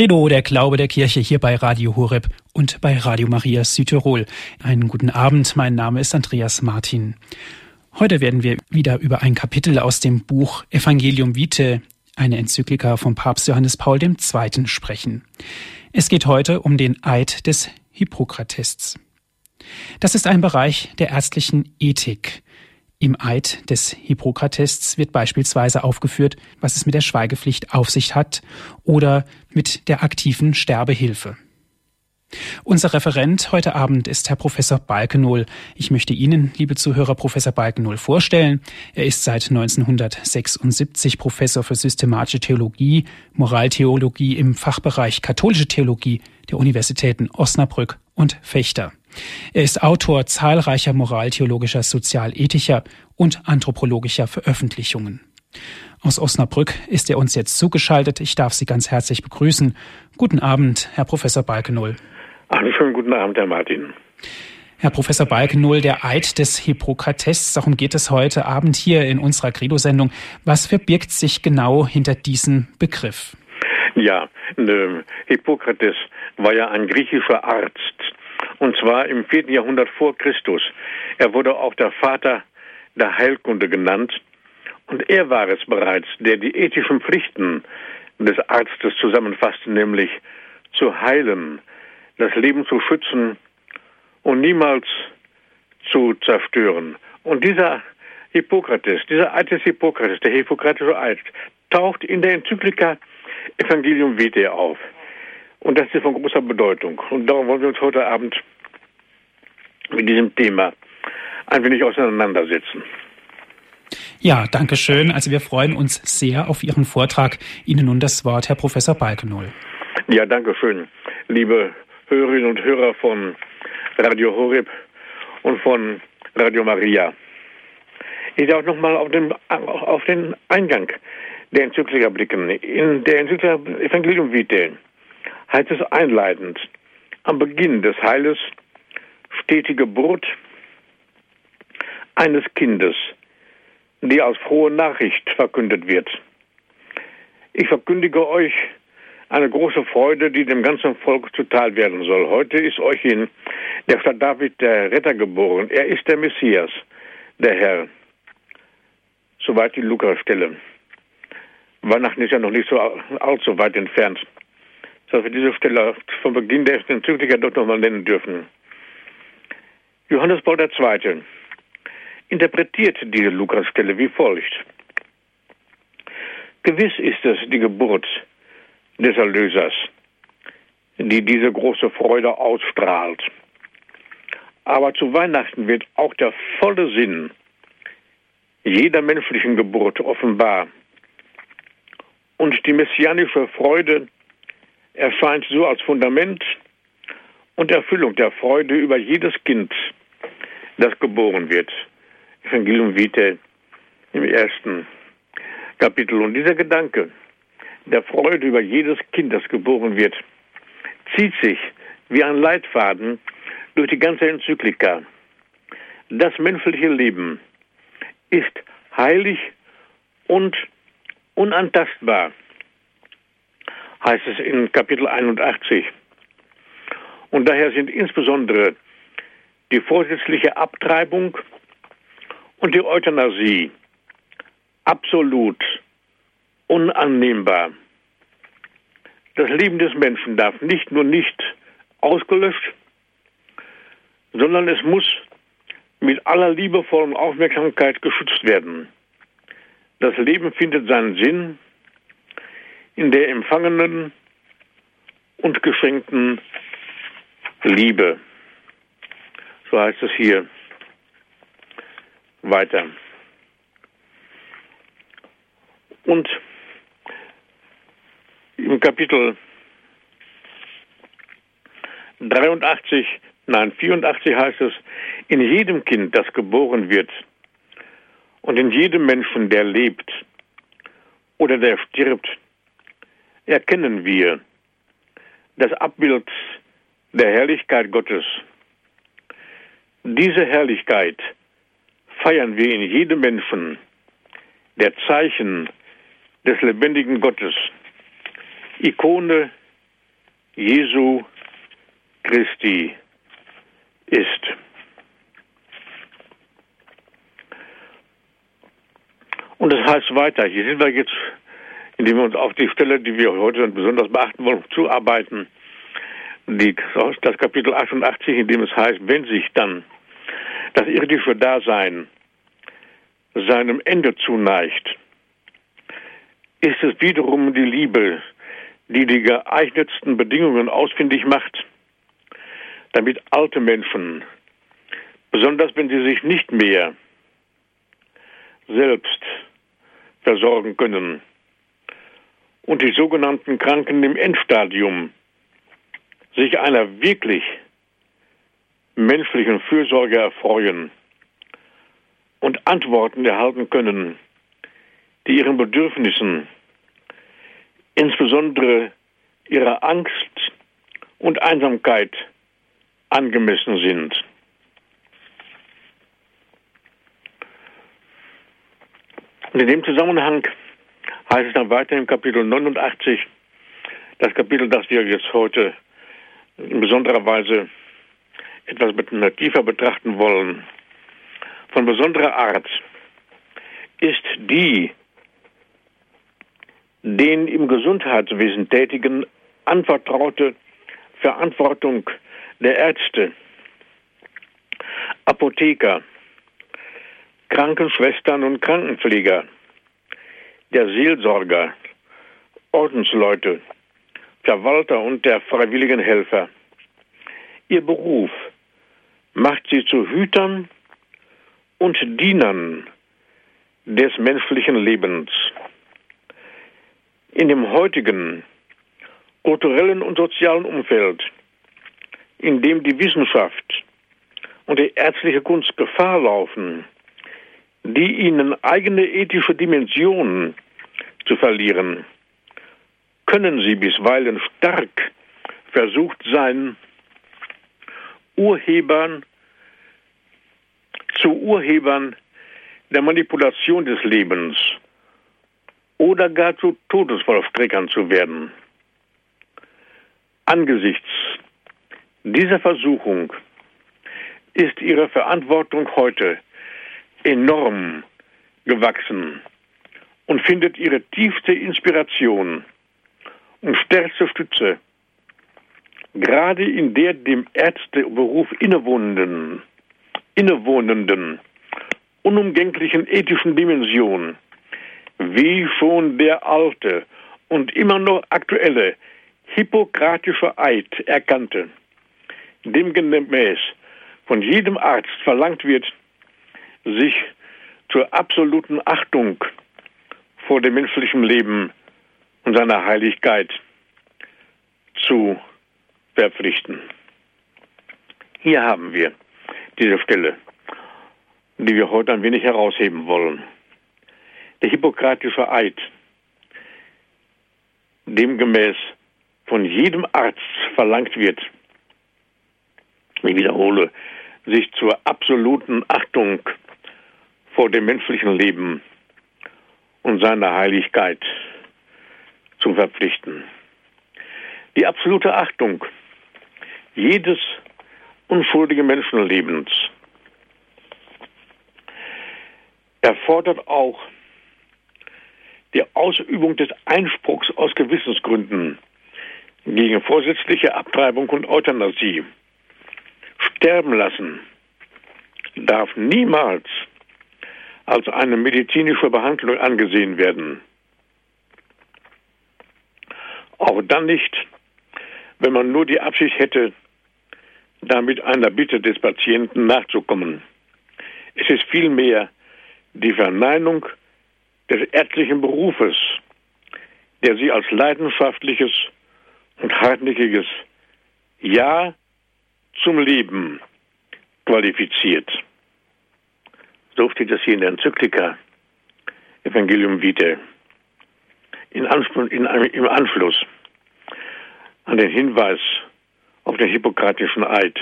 Credo, der Glaube der Kirche hier bei Radio Horeb und bei Radio Maria Südtirol. Einen guten Abend, mein Name ist Andreas Martin. Heute werden wir wieder über ein Kapitel aus dem Buch Evangelium Vitae, eine Enzyklika von Papst Johannes Paul II. sprechen. Es geht heute um den Eid des Hippokratests. Das ist ein Bereich der ärztlichen Ethik. Im Eid des Hippokratests wird beispielsweise aufgeführt, was es mit der Schweigepflicht auf sich hat oder mit der aktiven Sterbehilfe. Unser Referent heute Abend ist Herr Professor Balkenohl. Ich möchte Ihnen, liebe Zuhörer, Professor Balkenohl vorstellen. Er ist seit 1976 Professor für systematische Theologie, Moraltheologie im Fachbereich katholische Theologie der Universitäten Osnabrück und Fechter. Er ist Autor zahlreicher moraltheologischer, sozialethischer und anthropologischer Veröffentlichungen. Aus Osnabrück ist er uns jetzt zugeschaltet. Ich darf Sie ganz herzlich begrüßen. Guten Abend, Herr Professor Balkenohl. Einen schönen guten Abend, Herr Martin. Herr Professor Balkenohl, der Eid des Hippokrates, darum geht es heute Abend hier in unserer Credo-Sendung. Was verbirgt sich genau hinter diesem Begriff? Ja, ne, Hippokrates war ja ein griechischer Arzt und zwar im vierten Jahrhundert vor Christus. Er wurde auch der Vater der Heilkunde genannt und er war es bereits, der die ethischen Pflichten des Arztes zusammenfasste, nämlich zu heilen, das Leben zu schützen und niemals zu zerstören. Und dieser Hippokrates, dieser des Hippokrates, der hippokratische Eid, taucht in der Enzyklika Evangelium Vitae auf. Und das ist von großer Bedeutung. Und darum wollen wir uns heute Abend mit diesem Thema ein wenig auseinandersetzen. Ja, danke schön. Also wir freuen uns sehr auf Ihren Vortrag. Ihnen nun das Wort, Herr Professor Balkenohl. Ja, danke schön. Liebe Hörerinnen und Hörer von Radio Horeb und von Radio Maria. Ich darf nochmal auf den, auf den Eingang der Enzyklika blicken. In der Enzyklika Evangelium Vitae heißt es einleitend, am Beginn des Heiles steht die Geburt eines Kindes, die als frohe Nachricht verkündet wird. Ich verkündige euch eine große Freude, die dem ganzen Volk zuteil werden soll. Heute ist euch in der Stadt David der Retter geboren. Er ist der Messias, der Herr. Soweit die Lukas-Stelle. Weihnachten ist ja noch nicht so allzu weit entfernt dass wir diese Stelle vom Beginn der Enzyklika doch nochmal nennen dürfen. Johannes Paul II. interpretiert diese Lukas-Stelle wie folgt. Gewiss ist es die Geburt des Erlösers, die diese große Freude ausstrahlt. Aber zu Weihnachten wird auch der volle Sinn jeder menschlichen Geburt offenbar. Und die messianische Freude erscheint so als Fundament und Erfüllung der Freude über jedes Kind, das geboren wird. Evangelium Vitae im ersten Kapitel. Und dieser Gedanke der Freude über jedes Kind, das geboren wird, zieht sich wie ein Leitfaden durch die ganze Enzyklika. Das menschliche Leben ist heilig und unantastbar heißt es in Kapitel 81. Und daher sind insbesondere die vorsätzliche Abtreibung und die Euthanasie absolut unannehmbar. Das Leben des Menschen darf nicht nur nicht ausgelöscht, sondern es muss mit aller liebevollen Aufmerksamkeit geschützt werden. Das Leben findet seinen Sinn in der empfangenen und geschenkten Liebe. So heißt es hier weiter. Und im Kapitel 83, nein, 84 heißt es, in jedem Kind, das geboren wird, und in jedem Menschen, der lebt oder der stirbt, erkennen wir das Abbild der Herrlichkeit Gottes. Diese Herrlichkeit feiern wir in jedem Menschen, der Zeichen des lebendigen Gottes, Ikone Jesu Christi ist. Und das heißt weiter, hier sind wir jetzt, indem wir uns auf die Stelle, die wir heute besonders beachten wollen, zuarbeiten, die, das Kapitel 88, in dem es heißt, wenn sich dann das irdische Dasein seinem Ende zuneigt, ist es wiederum die Liebe, die die geeignetsten Bedingungen ausfindig macht, damit alte Menschen, besonders wenn sie sich nicht mehr selbst versorgen können und die sogenannten Kranken im Endstadium sich einer wirklich menschlichen Fürsorge erfreuen und Antworten erhalten können, die ihren Bedürfnissen, insbesondere ihrer Angst und Einsamkeit angemessen sind. In dem Zusammenhang heißt es dann weiter im Kapitel 89, das Kapitel, das wir jetzt heute in besonderer Weise etwas tiefer betrachten wollen, von besonderer Art ist die den im Gesundheitswesen Tätigen anvertraute Verantwortung der Ärzte, Apotheker, Krankenschwestern und Krankenpfleger, der Seelsorger, Ordensleute, Verwalter und der freiwilligen Helfer. Ihr Beruf macht sie zu Hütern und Dienern des menschlichen Lebens. In dem heutigen kulturellen und sozialen Umfeld, in dem die Wissenschaft und die ärztliche Kunst Gefahr laufen, die ihnen eigene ethische Dimensionen zu verlieren, können sie bisweilen stark versucht sein, Urhebern zu Urhebern der Manipulation des Lebens oder gar zu Todesvollstreckern zu werden. Angesichts dieser Versuchung ist ihre Verantwortung heute enorm gewachsen und findet ihre tiefste Inspiration und stärkste Stütze gerade in der dem Ärzteberuf innewohnenden, innewohnenden, unumgänglichen ethischen Dimension, wie schon der alte und immer noch aktuelle hippokratische Eid erkannte, demgemäß von jedem Arzt verlangt wird, sich zur absoluten Achtung vor dem menschlichen Leben und seiner Heiligkeit zu verpflichten. Hier haben wir diese Stelle, die wir heute ein wenig herausheben wollen. Der hippokratische Eid, demgemäß von jedem Arzt verlangt wird, ich wiederhole, sich zur absoluten Achtung vor dem menschlichen Leben und seiner Heiligkeit zu verpflichten. Die absolute Achtung jedes unschuldigen Menschenlebens erfordert auch die Ausübung des Einspruchs aus Gewissensgründen gegen vorsätzliche Abtreibung und Euthanasie. Sterben lassen darf niemals als eine medizinische Behandlung angesehen werden. Auch dann nicht, wenn man nur die Absicht hätte, damit einer Bitte des Patienten nachzukommen. Es ist vielmehr die Verneinung des ärztlichen Berufes, der sie als leidenschaftliches und hartnäckiges Ja zum Leben qualifiziert. So steht es hier in der Enzyklika Evangelium Vitae. In Anschluss, in, Im Anschluss an den Hinweis auf den hippokratischen Eid.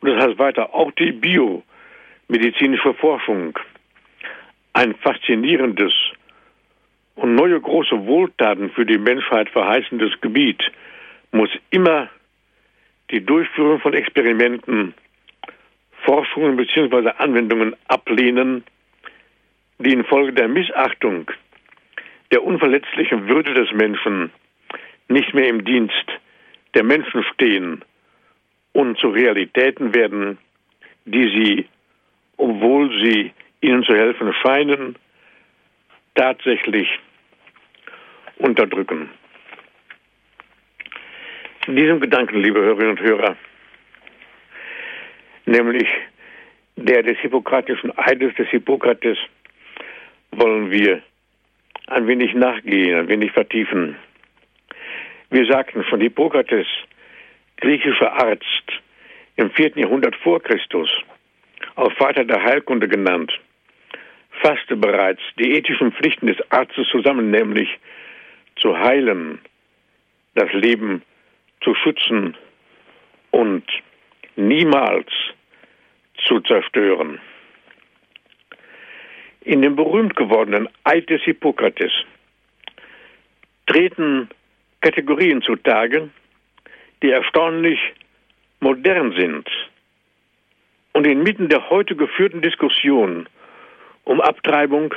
Und das heißt weiter, auch die biomedizinische Forschung, ein faszinierendes und neue große Wohltaten für die Menschheit verheißendes Gebiet, muss immer die Durchführung von Experimenten, Forschungen bzw. Anwendungen ablehnen, die infolge der Missachtung der unverletzlichen Würde des Menschen nicht mehr im Dienst der Menschen stehen und zu Realitäten werden, die sie, obwohl sie ihnen zu helfen scheinen, tatsächlich unterdrücken. In diesem Gedanken, liebe Hörerinnen und Hörer, nämlich der des hippokratischen Eides des Hippokrates, wollen wir ein wenig nachgehen, ein wenig vertiefen. Wir sagten schon, Hippokrates, griechischer Arzt, im vierten Jahrhundert vor Christus, auch Vater der Heilkunde genannt, fasste bereits die ethischen Pflichten des Arztes zusammen, nämlich zu heilen, das Leben zu schützen und niemals zu zerstören. In dem berühmt gewordenen Eid des Hippokrates treten Kategorien zutage, die erstaunlich modern sind und inmitten der heute geführten Diskussion um Abtreibung,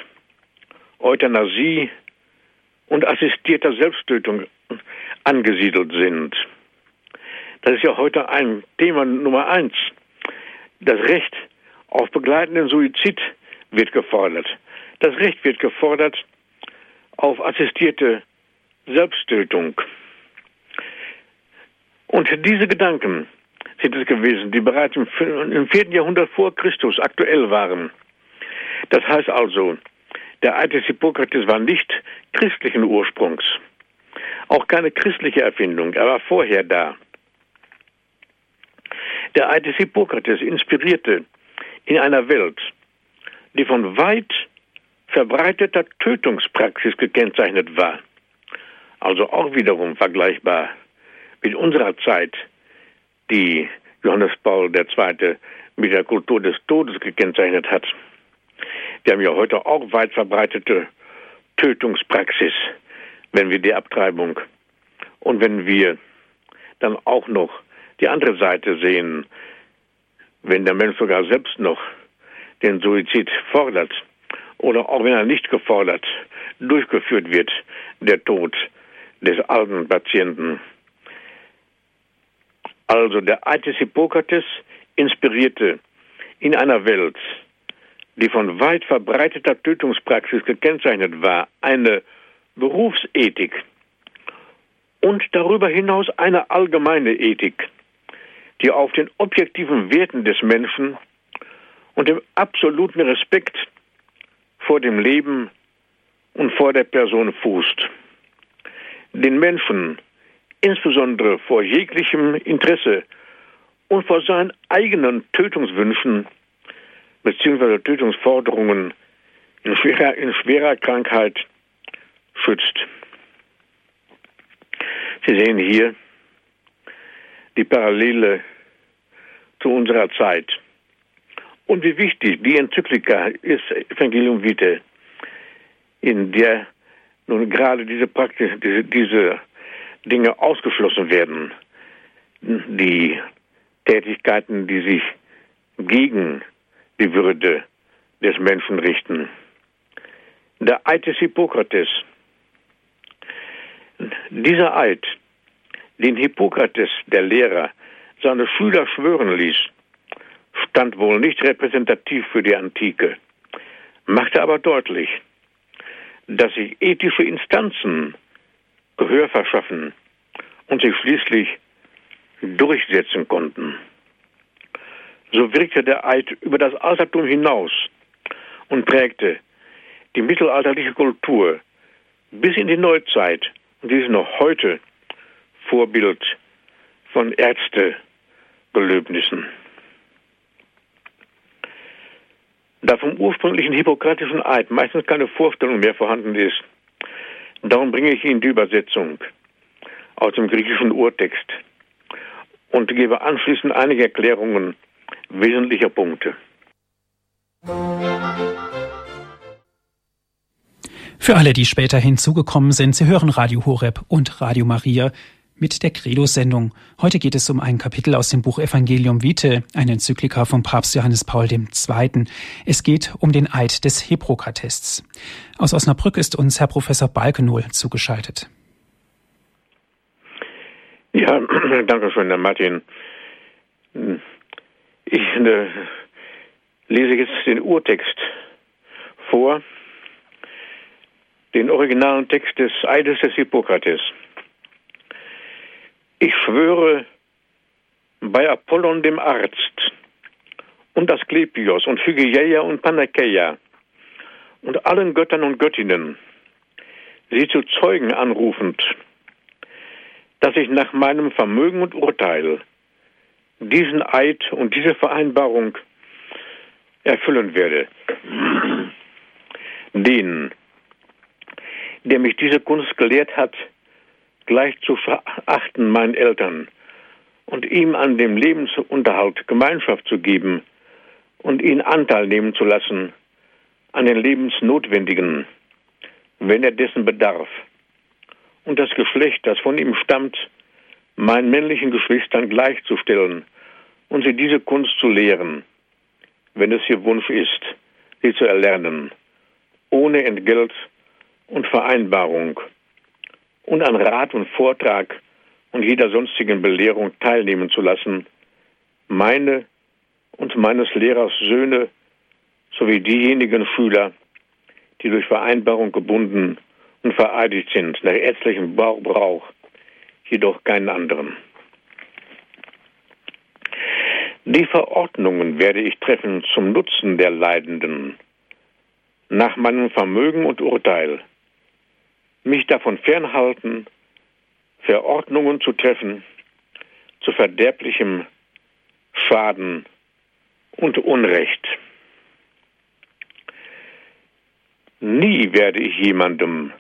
Euthanasie und assistierter Selbsttötung angesiedelt sind. Das ist ja heute ein Thema Nummer eins. Das Recht auf begleitenden Suizid wird gefordert. Das Recht wird gefordert auf assistierte Selbsttötung. Und diese Gedanken sind es gewesen, die bereits im, im vierten Jahrhundert vor Christus aktuell waren. Das heißt also, der Eid Hippokrates war nicht christlichen Ursprungs, auch keine christliche Erfindung, er war vorher da. Der Eid Hippokrates inspirierte in einer Welt, die von weit verbreiteter Tötungspraxis gekennzeichnet war, also auch wiederum vergleichbar mit unserer Zeit, die Johannes Paul II. mit der Kultur des Todes gekennzeichnet hat. Wir haben ja heute auch weit verbreitete Tötungspraxis, wenn wir die Abtreibung und wenn wir dann auch noch die andere Seite sehen, wenn der Mensch sogar selbst noch den Suizid fordert oder auch wenn er nicht gefordert durchgeführt wird, der Tod des alten Patienten. Also der Eid des Hippokrates inspirierte in einer Welt, die von weit verbreiteter Tötungspraxis gekennzeichnet war, eine Berufsethik und darüber hinaus eine allgemeine Ethik, die auf den objektiven Werten des Menschen und dem absoluten Respekt vor dem Leben und vor der Person fußt. Den Menschen, insbesondere vor jeglichem Interesse und vor seinen eigenen Tötungswünschen bzw. Tötungsforderungen in schwerer, in schwerer Krankheit schützt. Sie sehen hier die Parallele zu unserer Zeit. Und wie wichtig die Enzyklika ist, Evangelium Vitae, in der nun gerade diese Praxis, diese, diese Dinge ausgeschlossen werden, die Tätigkeiten, die sich gegen die Würde des Menschen richten. Der Eid des Hippokrates. Dieser Eid, den Hippokrates, der Lehrer, seine Schüler schwören ließ, stand wohl nicht repräsentativ für die Antike, machte aber deutlich, dass sich ethische Instanzen Gehör verschaffen und sich schließlich durchsetzen konnten. So wirkte der Eid über das Altertum hinaus und prägte die mittelalterliche Kultur bis in die Neuzeit und dies noch heute Vorbild von Ärztegelöbnissen. Da vom ursprünglichen hippokratischen Eid meistens keine Vorstellung mehr vorhanden ist, darum bringe ich Ihnen die Übersetzung aus dem griechischen Urtext und gebe anschließend einige Erklärungen wesentlicher Punkte. Für alle, die später hinzugekommen sind, Sie hören Radio Horeb und Radio Maria mit der Credo-Sendung. Heute geht es um ein Kapitel aus dem Buch Evangelium Vitae, eine Enzyklika von Papst Johannes Paul II. Es geht um den Eid des Hippokratests. Aus Osnabrück ist uns Herr Professor Balkenohl zugeschaltet. Ja, danke schön, Herr Martin. Ich äh, lese jetzt den Urtext vor, den originalen Text des Eides des Hippokrates. Ich schwöre bei Apollon dem Arzt und Asklepios und Phygieia und Panakeia und allen Göttern und Göttinnen, sie zu Zeugen anrufend, dass ich nach meinem Vermögen und Urteil diesen Eid und diese Vereinbarung erfüllen werde. Den, der mich diese Kunst gelehrt hat, gleich zu verachten meinen Eltern und ihm an dem Lebensunterhalt Gemeinschaft zu geben und ihn Anteil nehmen zu lassen an den Lebensnotwendigen, wenn er dessen bedarf, und das Geschlecht, das von ihm stammt, meinen männlichen Geschwistern gleichzustellen und sie diese Kunst zu lehren, wenn es ihr Wunsch ist, sie zu erlernen, ohne Entgelt und Vereinbarung und an Rat und Vortrag und jeder sonstigen Belehrung teilnehmen zu lassen, meine und meines Lehrers Söhne sowie diejenigen Schüler, die durch Vereinbarung gebunden und vereidigt sind, nach ärztlichem Brauch, jedoch keinen anderen. Die Verordnungen werde ich treffen zum Nutzen der Leidenden, nach meinem Vermögen und Urteil, mich davon fernhalten, Verordnungen zu treffen zu verderblichem Schaden und Unrecht. Nie werde ich jemandem,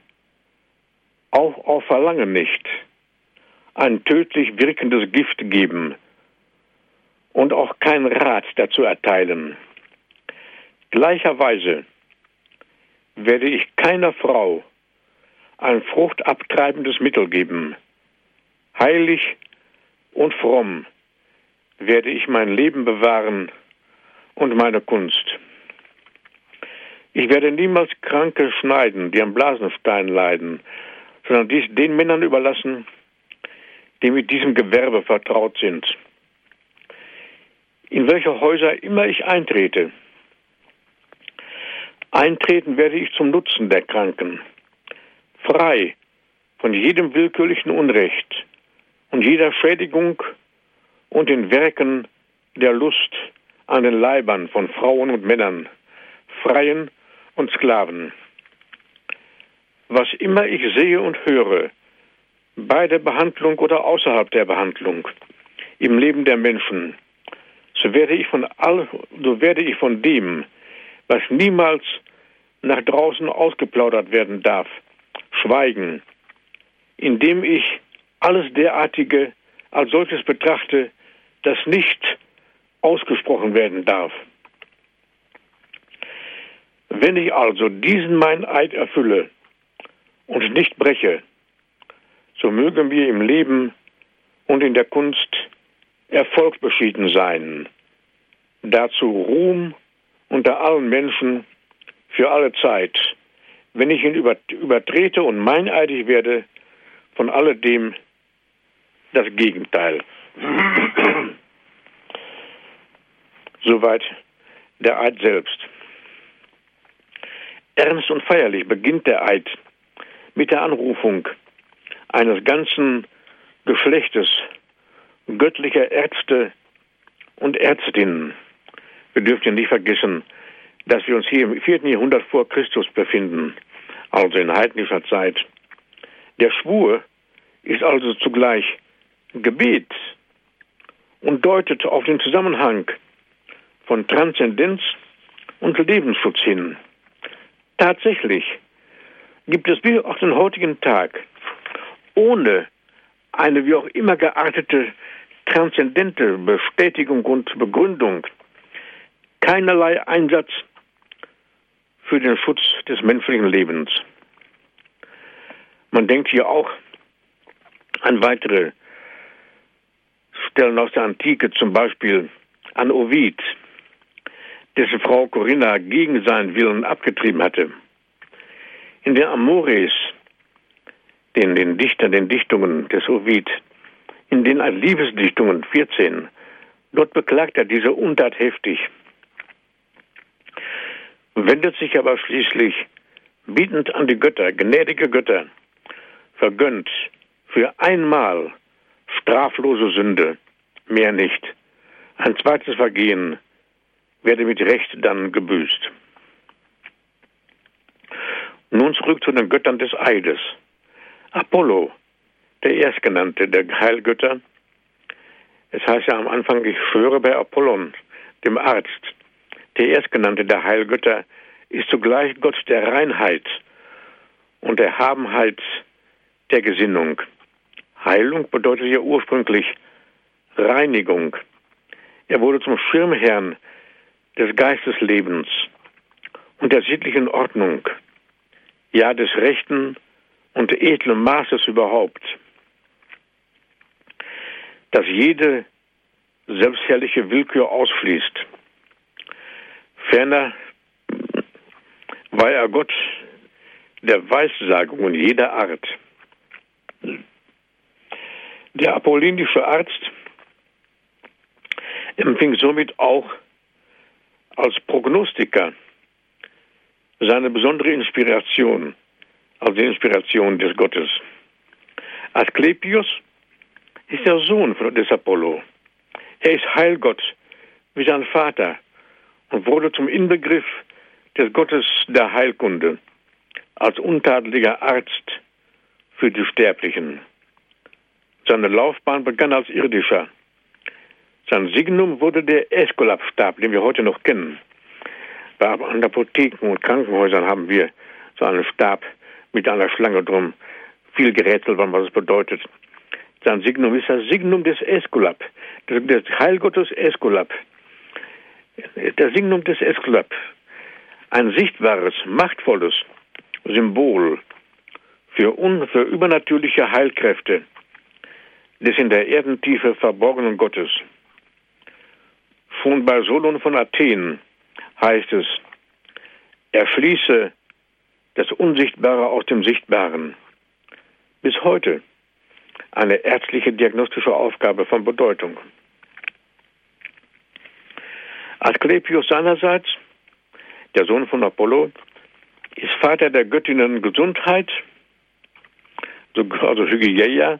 auch auf Verlangen nicht, ein tödlich wirkendes Gift geben und auch keinen Rat dazu erteilen. Gleicherweise werde ich keiner Frau ein fruchtabtreibendes Mittel geben. Heilig und fromm werde ich mein Leben bewahren und meine Kunst. Ich werde niemals Kranke schneiden, die am Blasenstein leiden, sondern dies den Männern überlassen, die mit diesem Gewerbe vertraut sind. In welche Häuser immer ich eintrete, eintreten werde ich zum Nutzen der Kranken frei von jedem willkürlichen Unrecht und jeder Schädigung und den Werken der Lust an den Leibern von Frauen und Männern, Freien und Sklaven. Was immer ich sehe und höre, bei der Behandlung oder außerhalb der Behandlung, im Leben der Menschen, so werde ich von all, so werde ich von dem, was niemals nach draußen ausgeplaudert werden darf, Schweigen, indem ich alles derartige als solches betrachte, das nicht ausgesprochen werden darf. Wenn ich also diesen mein Eid erfülle und nicht breche, so mögen wir im Leben und in der Kunst erfolgsbeschieden sein. Dazu Ruhm unter allen Menschen für alle Zeit wenn ich ihn übertrete und meineidig werde, von alledem das Gegenteil. Soweit der Eid selbst. Ernst und feierlich beginnt der Eid mit der Anrufung eines ganzen Geschlechtes göttlicher Ärzte und Ärztinnen. Wir dürfen nicht vergessen, dass wir uns hier im vierten Jahrhundert vor Christus befinden also in heidnischer Zeit. Der Schwur ist also zugleich Gebet und deutet auf den Zusammenhang von Transzendenz und Lebensschutz hin. Tatsächlich gibt es bis auf den heutigen Tag ohne eine wie auch immer geartete transzendente Bestätigung und Begründung keinerlei Einsatz für den Schutz des menschlichen Lebens. Man denkt hier auch An weitere Stellen aus der Antike, zum Beispiel an Ovid, dessen Frau Corinna gegen seinen Willen abgetrieben hatte. In den Amores, den, den Dichtern, den Dichtungen des Ovid, in den Liebesdichtungen 14, dort beklagt er diese Untat heftig, wendet sich aber schließlich bietend an die Götter, gnädige Götter, vergönnt für einmal straflose Sünde, mehr nicht. Ein zweites Vergehen werde mit Recht dann gebüßt. Nun zurück zu den Göttern des Eides. Apollo, der Erstgenannte der Heilgötter. Es heißt ja am Anfang, ich schwöre bei Apollon, dem Arzt. Der Erstgenannte der Heilgötter ist zugleich Gott der Reinheit und der Habenheit der Gesinnung. Heilung bedeutet ja ursprünglich Reinigung. Er wurde zum Schirmherrn des Geisteslebens und der sittlichen Ordnung, ja des rechten und edlen Maßes überhaupt, dass jede selbstherrliche Willkür ausfließt. Ferner war er Gott der Weissagungen jeder Art. Der apollinische Arzt empfing somit auch als Prognostiker seine besondere Inspiration, also die Inspiration des Gottes. Asklepios ist der Sohn des Apollo. Er ist Heilgott wie sein Vater und wurde zum Inbegriff des Gottes der Heilkunde als untadeliger Arzt für die Sterblichen. Seine Laufbahn begann als irdischer. Sein Signum wurde der Esculap-Stab, den wir heute noch kennen. Bei Apotheken und Krankenhäusern haben wir so einen Stab mit einer Schlange drum. Viel gerätselt worden, was es bedeutet. Sein Signum ist das Signum des Esculap, des Heilgottes Esculap. Der Signum des Esculap. Ein sichtbares, machtvolles Symbol für, un, für übernatürliche Heilkräfte des in der Erdentiefe verborgenen Gottes. Schon bei Solon von Athen heißt es, er schließe das Unsichtbare aus dem Sichtbaren. Bis heute eine ärztliche diagnostische Aufgabe von Bedeutung. Asklepios seinerseits, der Sohn von Apollo, ist Vater der Göttinnen Gesundheit, also Hygieia.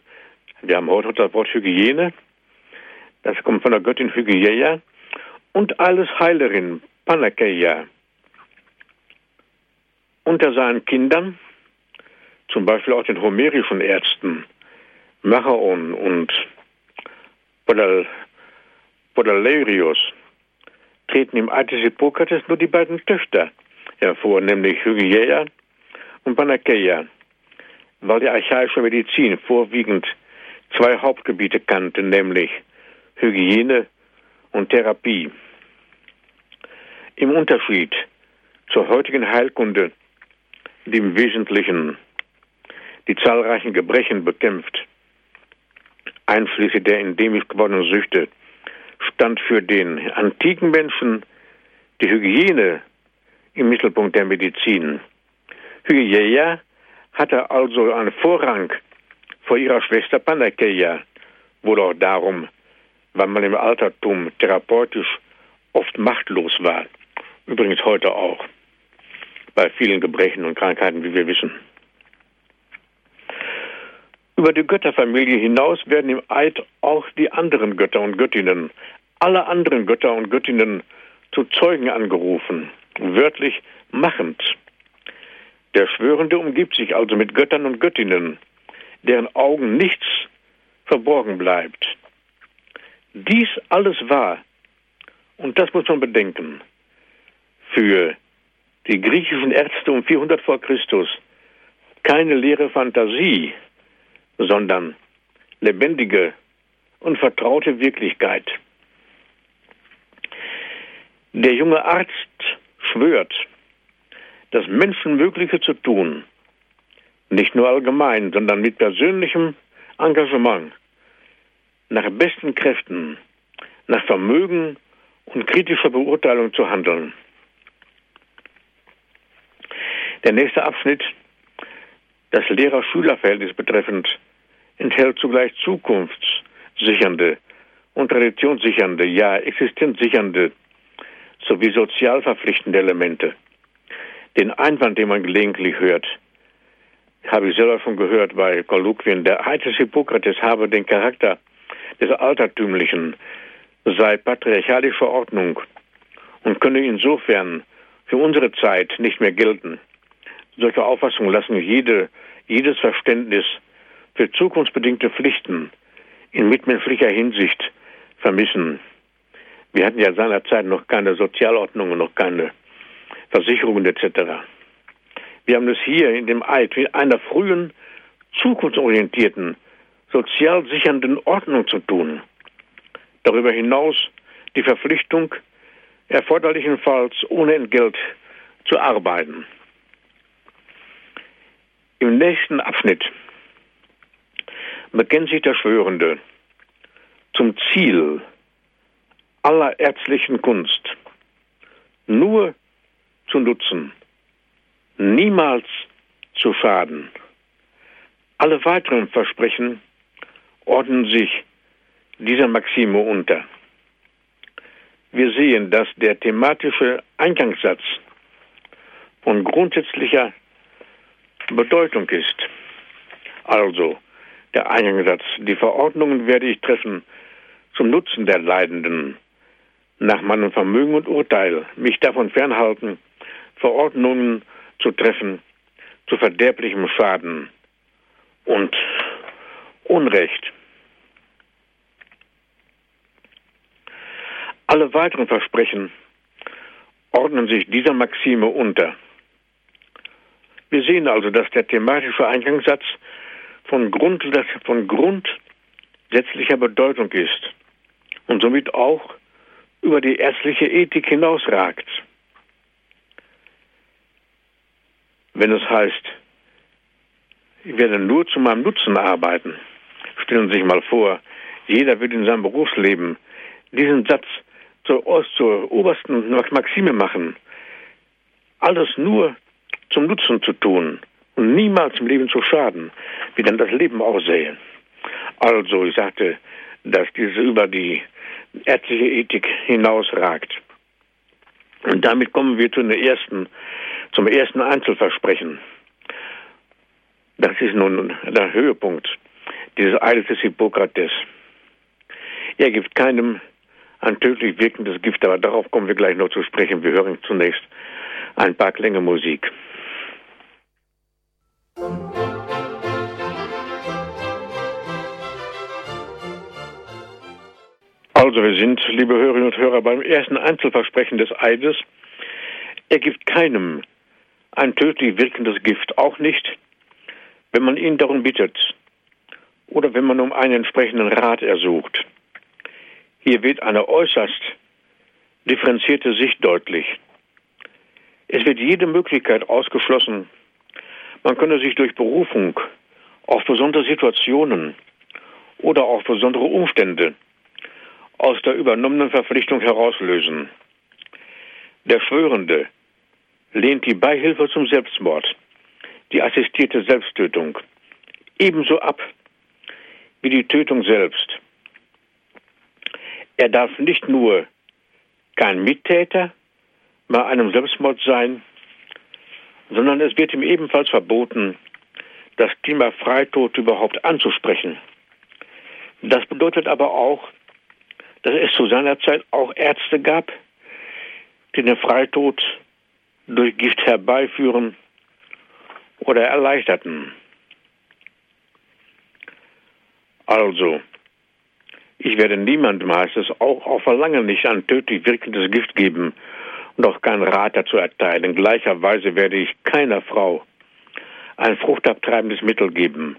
Wir haben heute das Wort Hygiene. Das kommt von der Göttin Hygieia. Und alles Heilerin, Panakeia. Unter seinen Kindern, zum Beispiel auch den homerischen Ärzten, Machaon und Podalerius, treten im Altes Hippokrates nur die beiden Töchter hervor, nämlich Hygieia und Panakeia, weil die archaische Medizin vorwiegend zwei Hauptgebiete kannte, nämlich Hygiene und Therapie. Im Unterschied zur heutigen Heilkunde, die im Wesentlichen die zahlreichen Gebrechen bekämpft, einschließlich der endemisch gewordenen Süchte, stand für den antiken Menschen die Hygiene im Mittelpunkt der Medizin. Hygieia hatte also einen Vorrang vor ihrer Schwester Panakeia, wohl auch darum, weil man im Altertum therapeutisch oft machtlos war. Übrigens heute auch bei vielen Gebrechen und Krankheiten, wie wir wissen. Über die Götterfamilie hinaus werden im Eid auch die anderen Götter und Göttinnen, alle anderen Götter und Göttinnen zu Zeugen angerufen wörtlich machend. Der Schwörende umgibt sich also mit Göttern und Göttinnen, deren Augen nichts verborgen bleibt. Dies alles war, und das muss man bedenken, für die griechischen Ärzte um 400 vor Christus keine leere Fantasie, sondern lebendige und vertraute Wirklichkeit. Der junge Arzt schwört, das Menschenmögliche zu tun, nicht nur allgemein, sondern mit persönlichem Engagement, nach besten Kräften, nach Vermögen und kritischer Beurteilung zu handeln. Der nächste Abschnitt, das Lehrer-Schüler-Verhältnis betreffend, enthält zugleich zukunftssichernde und traditionssichernde, ja existenzsichernde sowie sozial verpflichtende Elemente. Den Einwand, den man gelegentlich hört, habe ich selber schon gehört bei Kolloquien, der Eid Hippokrates habe den Charakter des Altertümlichen, sei patriarchalische Ordnung und könne insofern für unsere Zeit nicht mehr gelten. Solche Auffassungen lassen jede, jedes Verständnis für zukunftsbedingte Pflichten in mitmenschlicher Hinsicht vermissen. Wir hatten ja seinerzeit noch keine Sozialordnung und noch keine Versicherungen etc. Wir haben es hier in dem Eid mit einer frühen, zukunftsorientierten, sozial sichernden Ordnung zu tun. Darüber hinaus die Verpflichtung, erforderlichenfalls ohne Entgelt zu arbeiten. Im nächsten Abschnitt bekennt sich der Schwörende zum Ziel aller ärztlichen Kunst nur zu nutzen, niemals zu schaden. Alle weiteren Versprechen ordnen sich dieser Maxime unter. Wir sehen, dass der thematische Eingangssatz von grundsätzlicher Bedeutung ist. Also, der Eingangssatz, die Verordnungen werde ich treffen zum Nutzen der Leidenden, nach meinem Vermögen und Urteil, mich davon fernhalten, Verordnungen zu treffen zu verderblichem Schaden und Unrecht. Alle weiteren Versprechen ordnen sich dieser Maxime unter. Wir sehen also, dass der thematische Eingangssatz von, Grund, von grundsätzlicher Bedeutung ist und somit auch über die ärztliche Ethik hinausragt. Wenn es heißt, ich werde nur zu meinem Nutzen arbeiten, stellen Sie sich mal vor, jeder wird in seinem Berufsleben diesen Satz zur, zur obersten Maxime machen, alles nur zum Nutzen zu tun und niemals im Leben zu schaden, wie dann das Leben aussähe. Also, ich sagte, dass diese über die ärztliche Ethik hinausragt. Und damit kommen wir zu ersten, zum ersten Einzelversprechen. Das ist nun der Höhepunkt dieses Eides des Hippokrates. Er gibt keinem ein tödlich wirkendes Gift, aber darauf kommen wir gleich noch zu sprechen. Wir hören zunächst ein paar Klänge Musik. Also wir sind, liebe Hörerinnen und Hörer, beim ersten Einzelversprechen des Eides. Er gibt keinem ein tödlich wirkendes Gift, auch nicht, wenn man ihn darum bittet oder wenn man um einen entsprechenden Rat ersucht. Hier wird eine äußerst differenzierte Sicht deutlich. Es wird jede Möglichkeit ausgeschlossen. Man könne sich durch Berufung auf besondere Situationen oder auf besondere Umstände aus der übernommenen Verpflichtung herauslösen. Der Schwörende lehnt die Beihilfe zum Selbstmord, die assistierte Selbsttötung, ebenso ab wie die Tötung selbst. Er darf nicht nur kein Mittäter bei einem Selbstmord sein, sondern es wird ihm ebenfalls verboten, das Thema Freitod überhaupt anzusprechen. Das bedeutet aber auch, dass es zu seiner Zeit auch Ärzte gab, die den Freitod durch Gift herbeiführen oder erleichterten. Also, ich werde niemandem, heißt es, auch auf Verlangen nicht ein tödlich wirkendes Gift geben und auch keinen Rat dazu erteilen. Gleicherweise werde ich keiner Frau ein fruchtabtreibendes Mittel geben.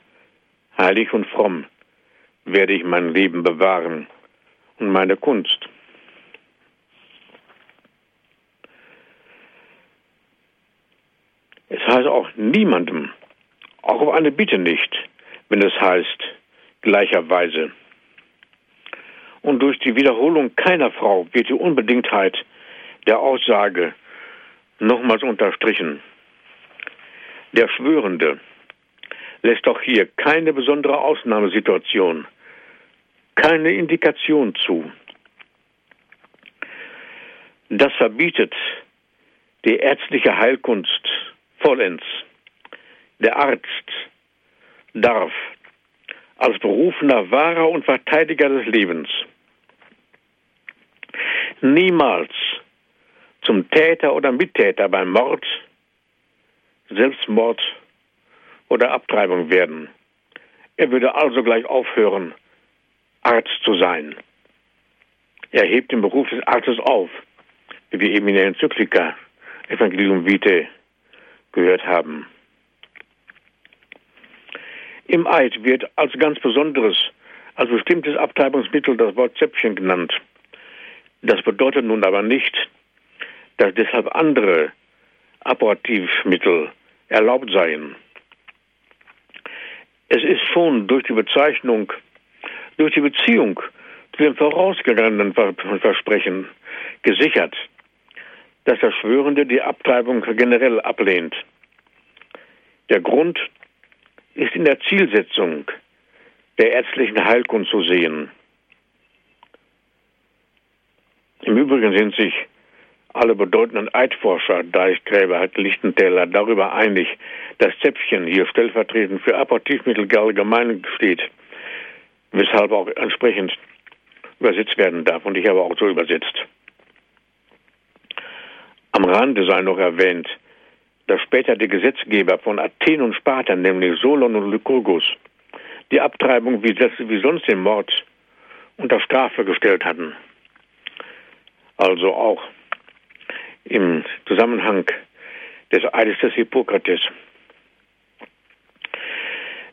Heilig und fromm werde ich mein Leben bewahren und meine Kunst. Es heißt auch niemandem, auch auf eine Bitte nicht, wenn es heißt, gleicherweise. Und durch die Wiederholung keiner Frau wird die Unbedingtheit der Aussage nochmals unterstrichen. Der Schwörende lässt auch hier keine besondere Ausnahmesituation, keine Indikation zu. Das verbietet die ärztliche Heilkunst vollends. Der Arzt darf als berufener Wahrer und Verteidiger des Lebens niemals zum Täter oder Mittäter beim Mord, Selbstmord oder Abtreibung werden. Er würde also gleich aufhören, Arzt zu sein. Er hebt den Beruf des Arztes auf, wie wir eben in der Enzyklika Evangelium Vitae gehört haben. Im Eid wird als ganz besonderes, als bestimmtes Abtreibungsmittel das Wort Zäpfchen genannt. Das bedeutet nun aber nicht, dass deshalb andere Apparativmittel erlaubt seien. Es ist schon durch die Bezeichnung, durch die Beziehung zu dem vorausgegangenen Versprechen gesichert, dass der Schwörende die Abtreibung generell ablehnt. Der Grund ist in der Zielsetzung der ärztlichen Heilkunst zu sehen. Im Übrigen sind sich alle bedeutenden Eidforscher, Deichgräber, Lichtentäler, darüber einig, dass Zäpfchen hier stellvertretend für Apportivmittel allgemein steht, weshalb auch entsprechend übersetzt werden darf. Und ich habe auch so übersetzt. Am Rande sei noch erwähnt, dass später die Gesetzgeber von Athen und Sparta, nämlich Solon und Lykurgus, die Abtreibung wie, wie sonst den Mord unter Strafe gestellt hatten. Also auch im Zusammenhang des Eides des Hippokrates.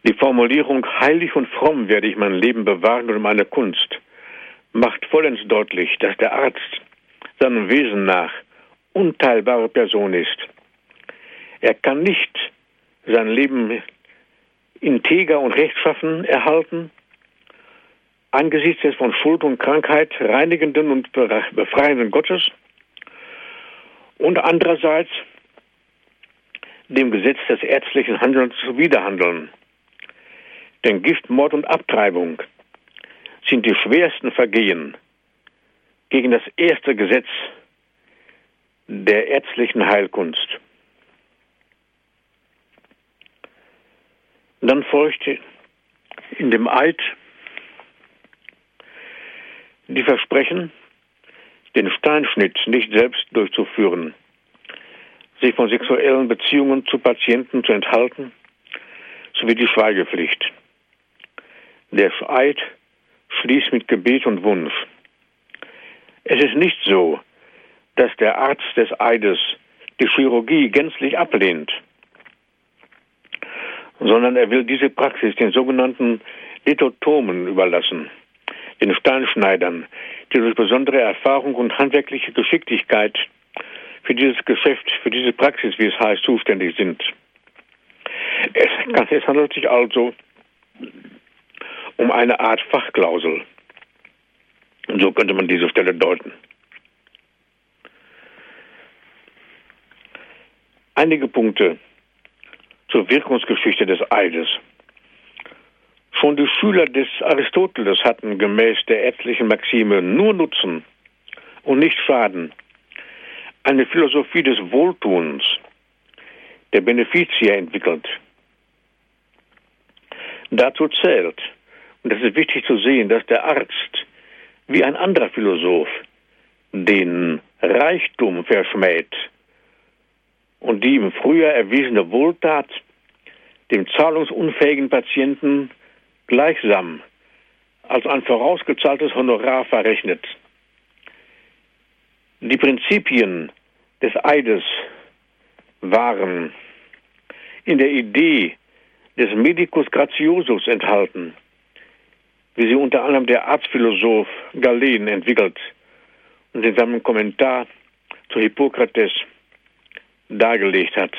Die Formulierung heilig und fromm werde ich mein Leben bewahren und meine Kunst macht vollends deutlich, dass der Arzt seinem Wesen nach unteilbare Person ist. Er kann nicht sein Leben integer und rechtschaffen erhalten, angesichts des von Schuld und Krankheit reinigenden und befreienden Gottes und andererseits dem Gesetz des ärztlichen Handelns zuwiderhandeln. Denn Gift, Mord und Abtreibung sind die schwersten Vergehen gegen das erste Gesetz der ärztlichen Heilkunst. Dann folgt in dem Eid die Versprechen, den Steinschnitt nicht selbst durchzuführen, sich von sexuellen Beziehungen zu Patienten zu enthalten, sowie die Schweigepflicht. Der Eid schließt mit Gebet und Wunsch. Es ist nicht so, dass der Arzt des Eides die Chirurgie gänzlich ablehnt, sondern er will diese Praxis den sogenannten Lithotomen überlassen, den Steinschneidern, die durch besondere Erfahrung und handwerkliche Geschicklichkeit für dieses Geschäft, für diese Praxis, wie es heißt, zuständig sind. Es, handelt sich also um eine Art Fachklausel. Und so könnte man diese Stelle deuten. Einige Punkte zur Wirkungsgeschichte des Eides. Schon die Schüler des Aristoteles hatten gemäß der ärztlichen Maxime nur Nutzen und nicht Schaden eine Philosophie des Wohltuns, der Beneficia entwickelt. Dazu zählt, und das ist wichtig zu sehen, dass der Arzt wie ein anderer Philosoph den Reichtum verschmäht und die im Frühjahr erwiesene Wohltat dem zahlungsunfähigen Patienten gleichsam als ein vorausgezahltes Honorar verrechnet. Die Prinzipien des Eides waren in der Idee des Medicus Graciosus enthalten, wie sie unter anderem der Arztphilosoph Galen entwickelt und in seinem Kommentar zu Hippokrates dargelegt hat.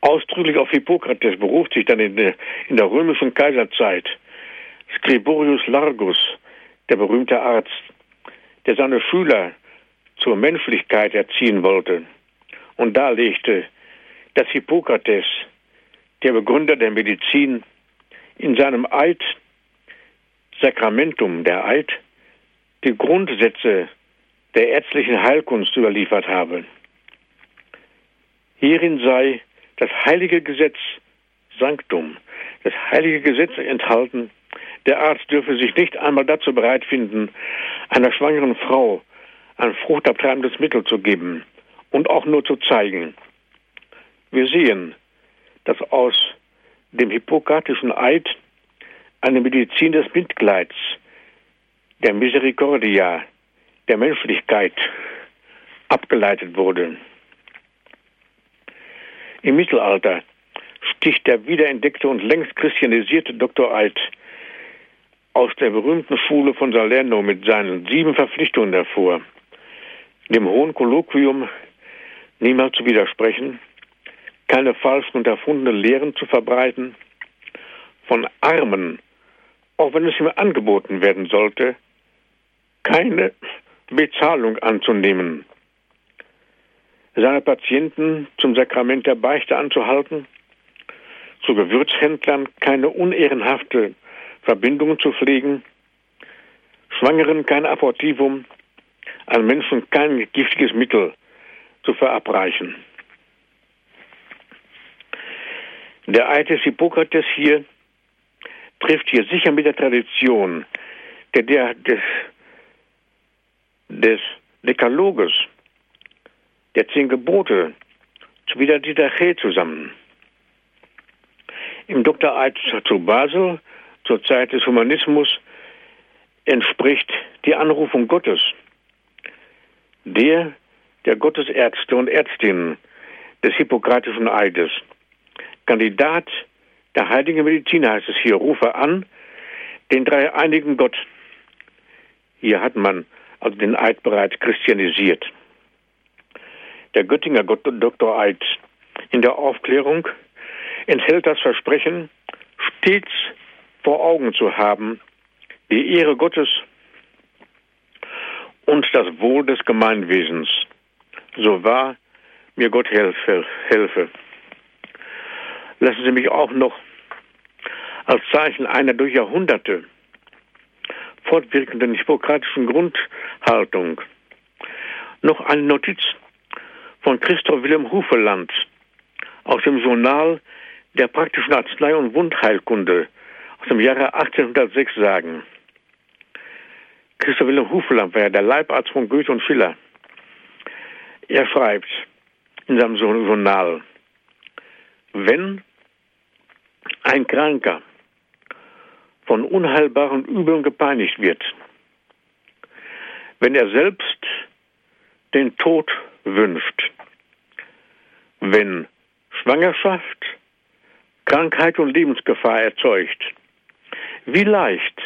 Ausdrücklich auf Hippokrates beruft sich dann in der, in der römischen Kaiserzeit Scriborius Largus, der berühmte Arzt, der seine Schüler zur Menschlichkeit erziehen wollte und darlegte, dass Hippokrates, der Begründer der Medizin, in seinem Eid, Sakramentum, der Eid, die Grundsätze der ärztlichen Heilkunst überliefert habe. Hierin sei das heilige Gesetz Sanctum, das heilige Gesetz enthalten, der Arzt dürfe sich nicht einmal dazu bereit finden, einer schwangeren Frau ein fruchtabtreibendes Mittel zu geben und auch nur zu zeigen. Wir sehen, dass aus dem hippokratischen Eid eine Medizin des Mitleids, der Misericordia, der Menschlichkeit abgeleitet wurde. Im Mittelalter sticht der wiederentdeckte und längst christianisierte Dr. Eid aus der berühmten Schule von Salerno mit seinen sieben Verpflichtungen hervor, dem hohen Kolloquium niemals zu widersprechen, keine falschen und erfundenen Lehren zu verbreiten, von Armen, auch wenn es ihm angeboten werden sollte, keine Bezahlung anzunehmen, seine Patienten zum Sakrament der Beichte anzuhalten, zu Gewürzhändlern keine unehrenhafte Verbindungen zu pflegen, Schwangeren kein Abortivum, an Menschen kein giftiges Mittel zu verabreichen. Der Eid des Hippokrates hier trifft hier sicher mit der Tradition der, der, des, des Dekaloges, der zehn Gebote, wieder die Didache zusammen. Im Dr. Eid zu Basel zur Zeit des Humanismus entspricht die Anrufung Gottes. Der der Gottesärzte und Ärztinnen des Hippokratischen Eides. Kandidat der heiligen Medizin heißt es hier, rufe an den dreieinigen Gott. Hier hat man also den Eid bereits christianisiert. Der Göttinger Gott Dr. Eid in der Aufklärung enthält das Versprechen, stets vor Augen zu haben, die Ehre Gottes und das Wohl des Gemeinwesens. So wahr mir Gott helfe, helfe. Lassen Sie mich auch noch als Zeichen einer durch Jahrhunderte fortwirkenden hippokratischen Grundhaltung noch eine Notiz von Christoph Wilhelm Hufeland aus dem Journal der praktischen Arznei- und Wundheilkunde aus dem Jahre 1806 sagen. Christoph Wilhelm Hufeland war ja der Leibarzt von Goethe und Schiller. Er schreibt in seinem Journal, wenn ein Kranker von unheilbaren Übeln gepeinigt wird, wenn er selbst den Tod wünscht, wenn Schwangerschaft, Krankheit und Lebensgefahr erzeugt, wie leicht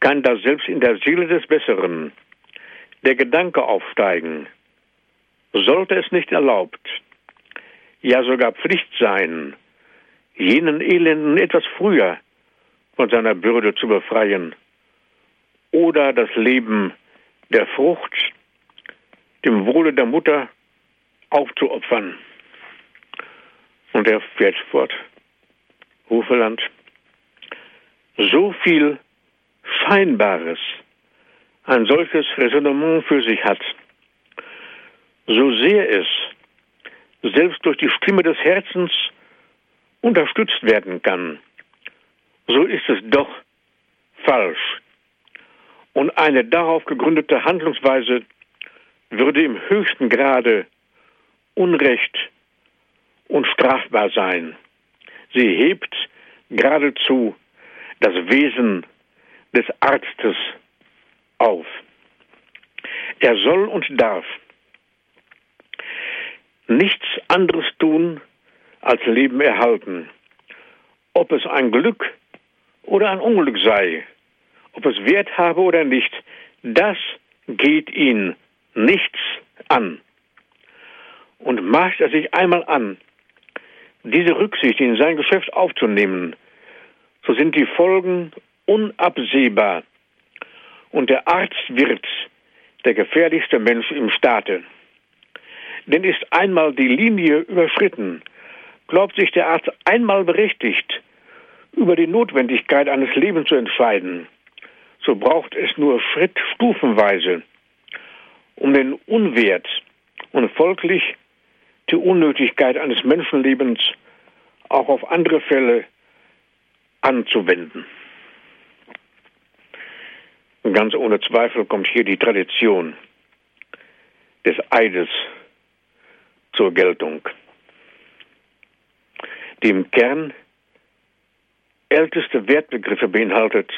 kann da selbst in der Seele des Besseren der Gedanke aufsteigen, sollte es nicht erlaubt, ja sogar Pflicht sein, jenen Elenden etwas früher von seiner Bürde zu befreien oder das Leben der Frucht dem Wohle der Mutter aufzuopfern. Und er fährt fort. Hufeland. So viel Scheinbares ein solches Resonnement für sich hat, so sehr es selbst durch die Stimme des Herzens unterstützt werden kann, so ist es doch falsch. Und eine darauf gegründete Handlungsweise würde im höchsten Grade Unrecht und strafbar sein. Sie hebt geradezu das Wesen des Arztes auf. Er soll und darf nichts anderes tun, als Leben erhalten. Ob es ein Glück oder ein Unglück sei, ob es Wert habe oder nicht, das geht ihn nichts an. Und maßt er sich einmal an, diese Rücksicht in sein Geschäft aufzunehmen, so sind die Folgen unabsehbar und der Arzt wird der gefährlichste Mensch im Staate. Denn ist einmal die Linie überschritten, glaubt sich der Arzt einmal berechtigt, über die Notwendigkeit eines Lebens zu entscheiden, so braucht es nur Schritt stufenweise, um den Unwert und folglich die Unnötigkeit eines Menschenlebens auch auf andere Fälle anzuwenden. Und ganz ohne Zweifel kommt hier die Tradition des Eides zur Geltung, die im Kern älteste Wertbegriffe beinhaltet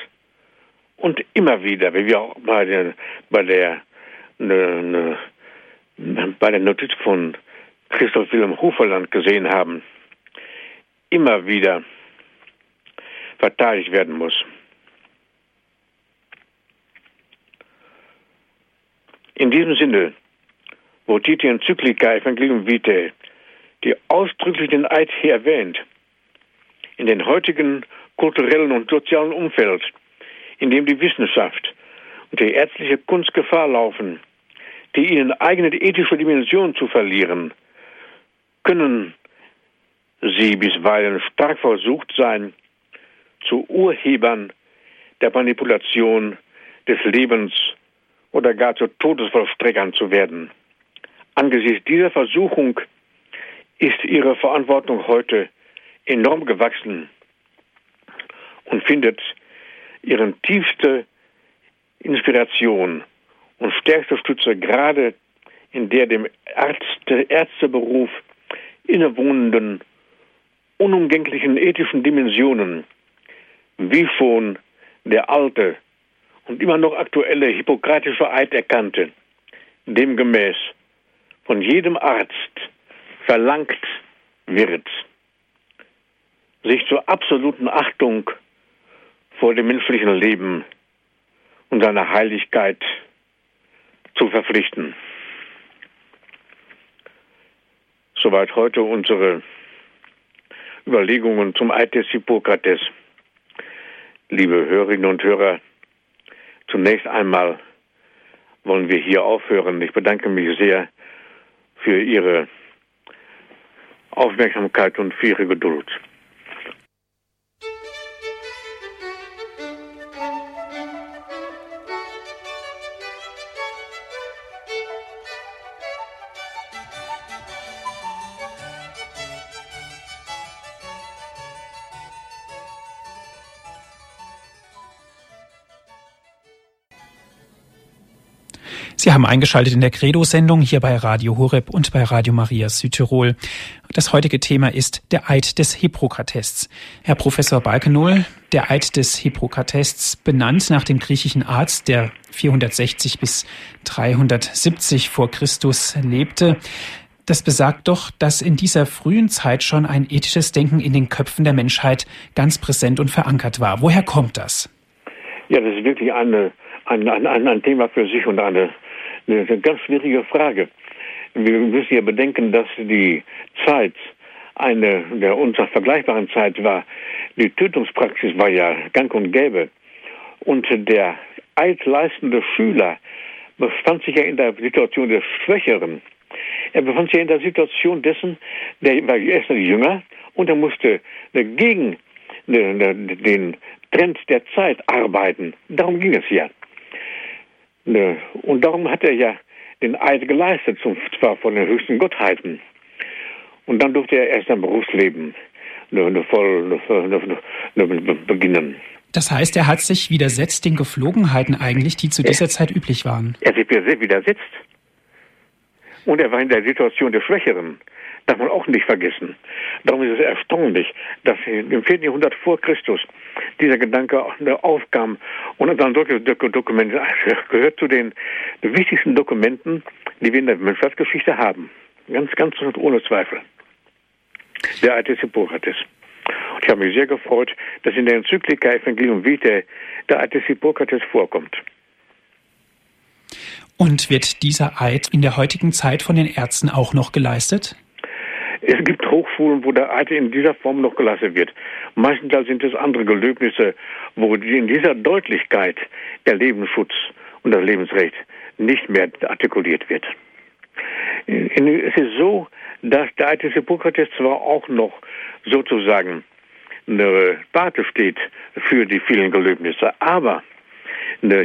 und immer wieder, wie wir auch bei der, bei der, ne, ne, bei der Notiz von Christoph Wilhelm Huferland gesehen haben, immer wieder verteidigt werden muss. In diesem Sinne, wo Titi Enzyklika Evangelium Vitae, die ausdrücklich den Eid hier erwähnt, in den heutigen kulturellen und sozialen Umfeld, in dem die Wissenschaft und die ärztliche Kunst Gefahr laufen, die ihnen eigene ethische Dimension zu verlieren, können sie bisweilen stark versucht sein, zu Urhebern der Manipulation des Lebens oder gar zu Todesvollstreckern zu werden. Angesichts dieser Versuchung ist ihre Verantwortung heute enorm gewachsen und findet ihren tiefste Inspiration und stärkste Stütze gerade in der dem Ärzte, Ärzteberuf innewohnenden unumgänglichen ethischen Dimensionen, wie schon der alte und immer noch aktuelle hippokratische Eid erkannte, demgemäß von jedem Arzt verlangt wird, sich zur absoluten Achtung vor dem menschlichen Leben und seiner Heiligkeit zu verpflichten. Soweit heute unsere Überlegungen zum Eid des Hippokrates. Liebe Hörerinnen und Hörer, Zunächst einmal wollen wir hier aufhören. Ich bedanke mich sehr für Ihre Aufmerksamkeit und für Ihre Geduld. Eingeschaltet in der Credo-Sendung hier bei Radio Horeb und bei Radio Maria Südtirol. Das heutige Thema ist der Eid des Hippokratests. Herr Professor Balkenohl, der Eid des Hippokratests, benannt nach dem griechischen Arzt, der 460 bis 370 vor Christus lebte. Das besagt doch, dass in dieser frühen Zeit schon ein ethisches Denken in den Köpfen der Menschheit ganz präsent und verankert war. Woher kommt das? Ja, das ist wirklich eine, ein, ein, ein Thema für sich und eine das ist eine ganz schwierige Frage. Wir müssen ja bedenken, dass die Zeit eine der unserer vergleichbaren Zeit war. Die Tötungspraxis war ja gang und gäbe. Und der eidleistende Schüler befand sich ja in der Situation des Schwächeren. Er befand sich ja in der Situation dessen, der war erst jünger und er musste gegen den Trend der Zeit arbeiten. Darum ging es ja. Ne. Und darum hat er ja den Eid geleistet, und zwar von den höchsten Gottheiten. Und dann durfte er erst sein Berufsleben ne, voll beginnen. Das heißt, er hat sich widersetzt den Geflogenheiten eigentlich, die zu dieser er, Zeit üblich waren. Er hat sich widersetzt. Und er war in der Situation der Schwächeren darf man auch nicht vergessen. Darum ist es erstaunlich, dass im 4. Jahrhundert vor Christus dieser Gedanke aufkam und dann solche Dokumente gehört zu den wichtigsten Dokumenten, die wir in der Menschheitsgeschichte haben. Ganz, ganz ohne Zweifel. Der alte Hippokrates. Ich habe mich sehr gefreut, dass in der Enzyklika Evangelium Vitae der alte Hippokrates vorkommt. Und wird dieser Eid in der heutigen Zeit von den Ärzten auch noch geleistet? Es gibt Hochschulen, wo der Eid in dieser Form noch gelassen wird. Meistens sind es andere Gelöbnisse, wo in dieser Deutlichkeit der Lebensschutz und das Lebensrecht nicht mehr artikuliert wird. Es ist so, dass der Eid des Hippokrates zwar auch noch sozusagen eine Pate steht für die vielen Gelöbnisse, aber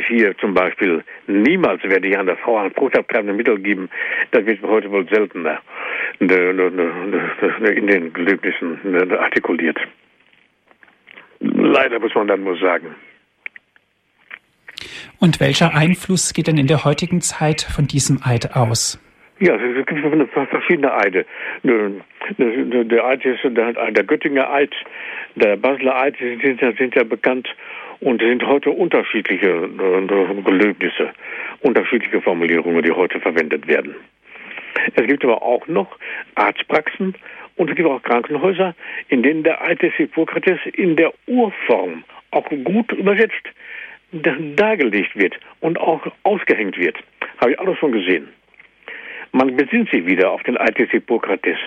hier zum Beispiel, niemals werde ich einer Frau ein fruchtabtreibende Mittel geben. Das wird heute wohl seltener in den Gelöbnissen artikuliert. Leider muss man dann nur sagen. Und welcher Einfluss geht denn in der heutigen Zeit von diesem Eid aus? Ja, es gibt verschiedene Eide. Der Eid ist der Göttinger Eid, der Basler Eid sind, sind ja bekannt und es sind heute unterschiedliche äh, Gelöbnisse, unterschiedliche Formulierungen, die heute verwendet werden. Es gibt aber auch noch Arztpraxen und es gibt auch Krankenhäuser, in denen der des Hippokrates in der Urform auch gut übersetzt dargelegt wird und auch ausgehängt wird. Habe ich alles schon gesehen. Man besinnt sich wieder auf den des Hippokrates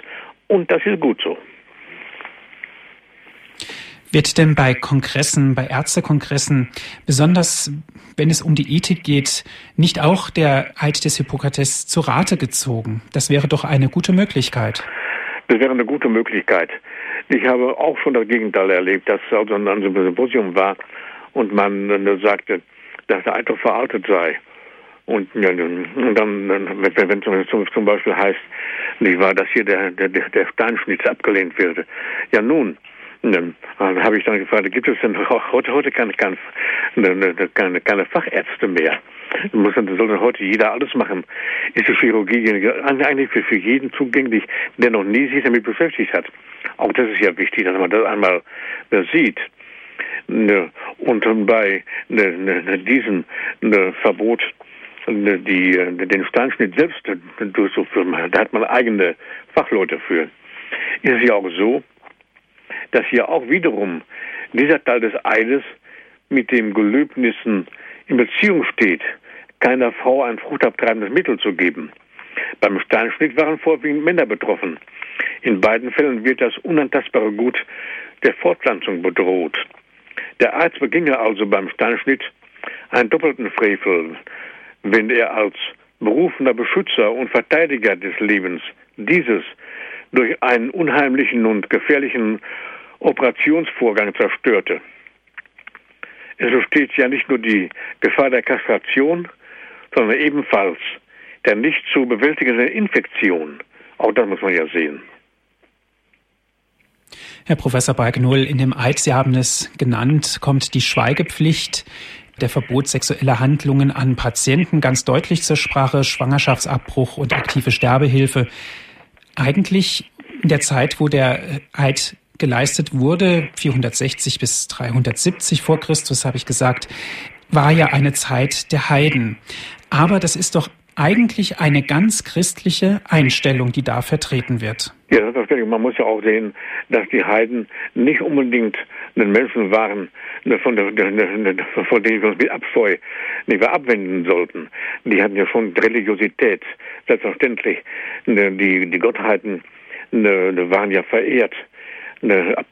und das ist gut so. Wird denn bei Kongressen, bei Ärztekongressen, besonders wenn es um die Ethik geht, nicht auch der Eid des Hippokrates zu Rate gezogen? Das wäre doch eine gute Möglichkeit. Das wäre eine gute Möglichkeit. Ich habe auch schon das Gegenteil erlebt, dass also ein Symposium war und man sagte, dass der Eid doch veraltet sei. Und, und dann, wenn, wenn zum, zum Beispiel heißt, nicht wahr, dass hier der, der, der Steinschnitt abgelehnt würde. Ja nun, dann habe ich dann gefragt, gibt es denn heute, heute keine, keine, keine, keine Fachärzte mehr? Muss soll heute jeder alles machen? Ist die Chirurgie eigentlich für, für jeden zugänglich, der noch nie sich damit beschäftigt hat? Auch das ist ja wichtig, dass man das einmal sieht. Ne, und bei ne, diesem Verbot die, den Steinschnitt selbst durchzuführen, da hat man eigene Fachleute für. Ist es ja auch so, dass hier auch wiederum dieser Teil des Eides mit dem Gelöbnissen in Beziehung steht, keiner Frau ein fruchtabtreibendes Mittel zu geben. Beim Steinschnitt waren vorwiegend Männer betroffen. In beiden Fällen wird das unantastbare Gut der Fortpflanzung bedroht. Der Arzt beginge also beim Steinschnitt einen doppelten Frevel, wenn er als berufener Beschützer und Verteidiger des Lebens dieses durch einen unheimlichen und gefährlichen Operationsvorgang zerstörte. Es besteht ja nicht nur die Gefahr der Kastration, sondern ebenfalls der nicht zu bewältigenden Infektion. Auch das muss man ja sehen. Herr Professor Balknull, in dem Eid, Sie haben es genannt, kommt die Schweigepflicht der Verbot sexueller Handlungen an Patienten ganz deutlich zur Sprache, Schwangerschaftsabbruch und aktive Sterbehilfe. Eigentlich in der Zeit, wo der Eid geleistet wurde, 460 bis 370 vor Christus, habe ich gesagt, war ja eine Zeit der Heiden. Aber das ist doch eigentlich eine ganz christliche Einstellung, die da vertreten wird. Ja, ist Man muss ja auch sehen, dass die Heiden nicht unbedingt den Menschen waren, ne, von, von denen wir uns mit Abscheu nicht mehr abwenden sollten. Die hatten ja schon Religiosität, selbstverständlich. Ne, die, die Gottheiten ne, waren ja verehrt.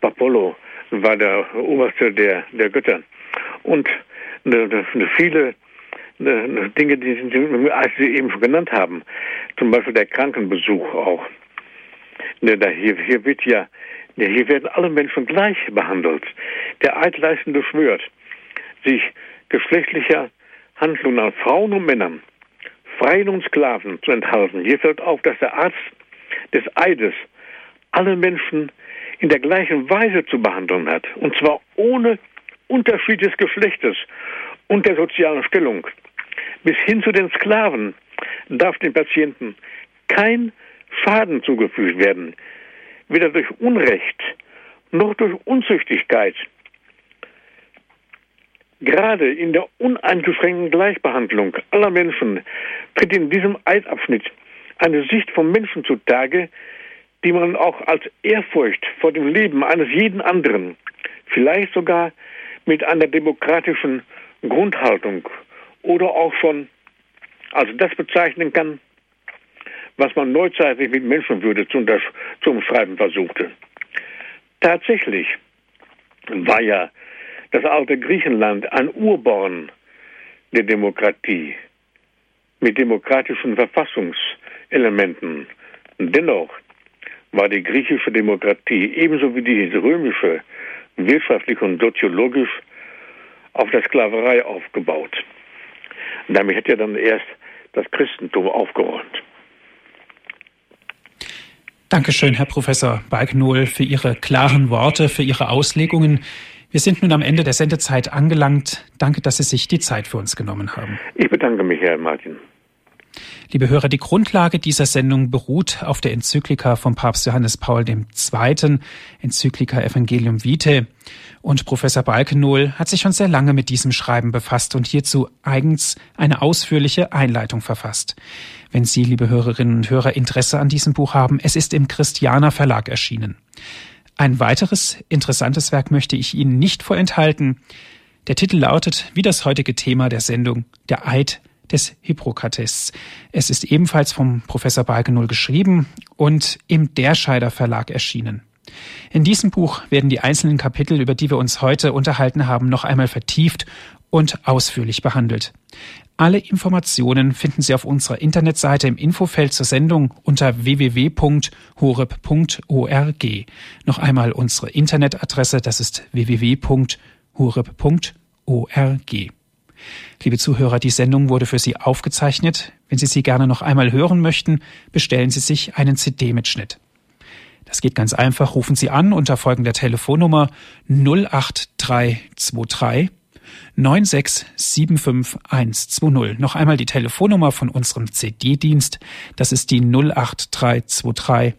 Apollo war der oberste der, der Götter. Und viele Dinge, die, Sie eben schon genannt haben, zum Beispiel der Krankenbesuch auch. Hier, hier wird ja, hier werden alle Menschen gleich behandelt. Der Eidleistende schwört, sich geschlechtlicher Handlungen an Frauen und Männern, Freien und Sklaven zu enthalten. Hier fällt auf, dass der Arzt des Eides alle Menschen in der gleichen Weise zu behandeln hat. Und zwar ohne Unterschied des Geschlechtes und der sozialen Stellung. Bis hin zu den Sklaven darf den Patienten kein Schaden zugefügt werden, weder durch Unrecht noch durch Unzüchtigkeit. Gerade in der uneingeschränkten Gleichbehandlung aller Menschen tritt in diesem Eidabschnitt eine Sicht vom Menschen zutage, die man auch als Ehrfurcht vor dem Leben eines jeden anderen, vielleicht sogar mit einer demokratischen Grundhaltung oder auch schon als das bezeichnen kann, was man neuzeitlich mit Menschenwürde zu, zu umschreiben versuchte. Tatsächlich war ja das alte Griechenland ein Urborn der Demokratie mit demokratischen Verfassungselementen. Dennoch war die griechische Demokratie ebenso wie die römische wirtschaftlich und soziologisch auf der Sklaverei aufgebaut. Damit hat ja dann erst das Christentum aufgeräumt. Dankeschön, Herr Professor Balknohl, für Ihre klaren Worte, für Ihre Auslegungen. Wir sind nun am Ende der Sendezeit angelangt. Danke, dass Sie sich die Zeit für uns genommen haben. Ich bedanke mich, Herr Martin. Liebe Hörer, die Grundlage dieser Sendung beruht auf der Enzyklika von Papst Johannes Paul II., Enzyklika Evangelium Vitae. Und Professor Balkenohl hat sich schon sehr lange mit diesem Schreiben befasst und hierzu eigens eine ausführliche Einleitung verfasst. Wenn Sie, liebe Hörerinnen und Hörer, Interesse an diesem Buch haben, es ist im Christianer Verlag erschienen. Ein weiteres interessantes Werk möchte ich Ihnen nicht vorenthalten. Der Titel lautet, wie das heutige Thema der Sendung, der Eid des Hippokrates. Es ist ebenfalls vom Professor Balkenohl geschrieben und im Derscheider Verlag erschienen. In diesem Buch werden die einzelnen Kapitel, über die wir uns heute unterhalten haben, noch einmal vertieft und ausführlich behandelt. Alle Informationen finden Sie auf unserer Internetseite im Infofeld zur Sendung unter www.horeb.org. Noch einmal unsere Internetadresse, das ist www.horeb.org. Liebe Zuhörer, die Sendung wurde für Sie aufgezeichnet. Wenn Sie sie gerne noch einmal hören möchten, bestellen Sie sich einen CD-Mitschnitt. Das geht ganz einfach. Rufen Sie an unter folgender Telefonnummer 08323 9675120. Noch einmal die Telefonnummer von unserem CD-Dienst. Das ist die 08323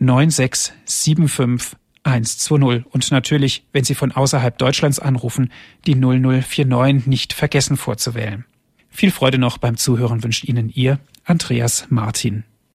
9675120. 120. Und natürlich, wenn Sie von außerhalb Deutschlands anrufen, die 0049 nicht vergessen vorzuwählen. Viel Freude noch beim Zuhören wünscht Ihnen Ihr Andreas Martin.